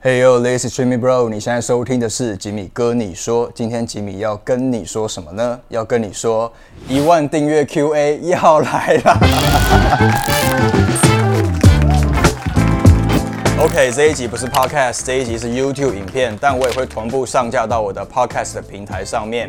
Hey yo, this is Jimmy Bro。你现在收听的是吉米哥你说。今天吉米要跟你说什么呢？要跟你说一万订阅 QA 要来了。这一集不是 Podcast，这一集是 YouTube 影片，但我也会同步上架到我的 Podcast 的平台上面。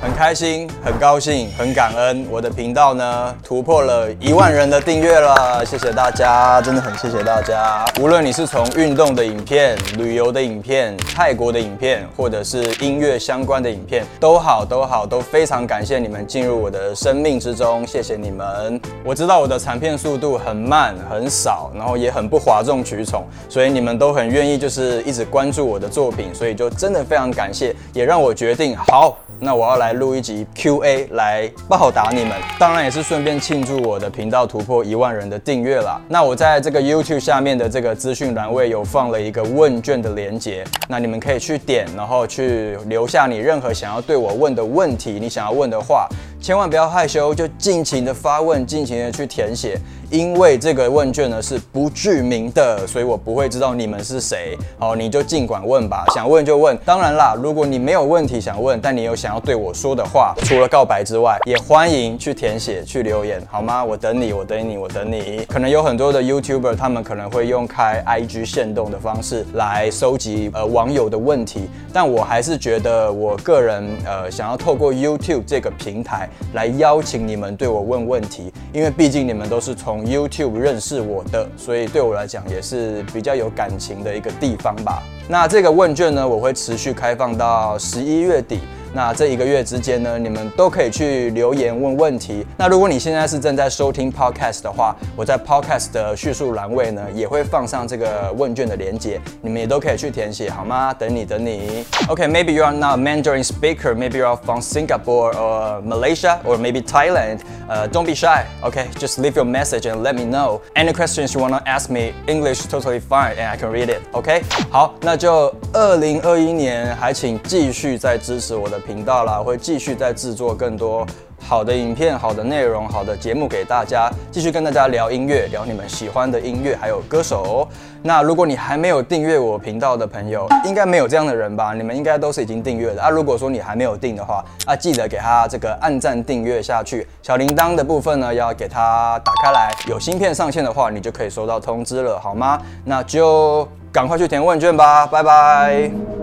很开心，很高兴，很感恩，我的频道呢突破了一万人的订阅了，谢谢大家，真的很谢谢大家。无论你是从运动的影片、旅游的影片、泰国的影片，或者是音乐相关的影片，都好，都好，都非常感谢你们进入我的生命之中，谢谢你们。我知道我的产片速度很慢、很少，然后也很不哗众取宠。所以以你们都很愿意，就是一直关注我的作品，所以就真的非常感谢，也让我决定好。那我要来录一集 Q&A 来报答你们，当然也是顺便庆祝我的频道突破一万人的订阅啦。那我在这个 YouTube 下面的这个资讯栏位有放了一个问卷的连接，那你们可以去点，然后去留下你任何想要对我问的问题，你想要问的话，千万不要害羞，就尽情的发问，尽情的去填写。因为这个问卷呢是不具名的，所以我不会知道你们是谁。好，你就尽管问吧，想问就问。当然啦，如果你没有问题想问，但你有想要对我说的话，除了告白之外，也欢迎去填写、去留言，好吗？我等你，我等你，我等你。可能有很多的 YouTuber，他们可能会用开 IG 限动的方式来收集呃网友的问题，但我还是觉得我个人呃想要透过 YouTube 这个平台来邀请你们对我问问题，因为毕竟你们都是从 YouTube 认识我的，所以对我来讲也是比较有感情的一个地方吧。那这个问卷呢，我会持续开放到十一月底。那这一个月之间呢，你们都可以去留言问问题。那如果你现在是正在收听 Podcast 的话，我在 Podcast 的叙述栏位呢，也会放上这个问卷的连接，你们也都可以去填写，好吗？等你，等你。OK，maybe you are not Mandarin speaker, maybe you are from Singapore or Malaysia or maybe Thailand. Uh, don't be shy。OK，just leave your message and let me know. Any questions you wanna ask me, English totally fine and I can read it。OK，好，那就二零二一年还请继续再支持我的。频道啦，会继续再制作更多好的影片、好的内容、好的节目给大家，继续跟大家聊音乐，聊你们喜欢的音乐还有歌手。那如果你还没有订阅我频道的朋友，应该没有这样的人吧？你们应该都是已经订阅的啊。如果说你还没有订的话，啊，记得给他这个按赞订阅下去，小铃铛的部分呢要给他打开来，有新片上线的话，你就可以收到通知了，好吗？那就赶快去填问卷吧，拜拜。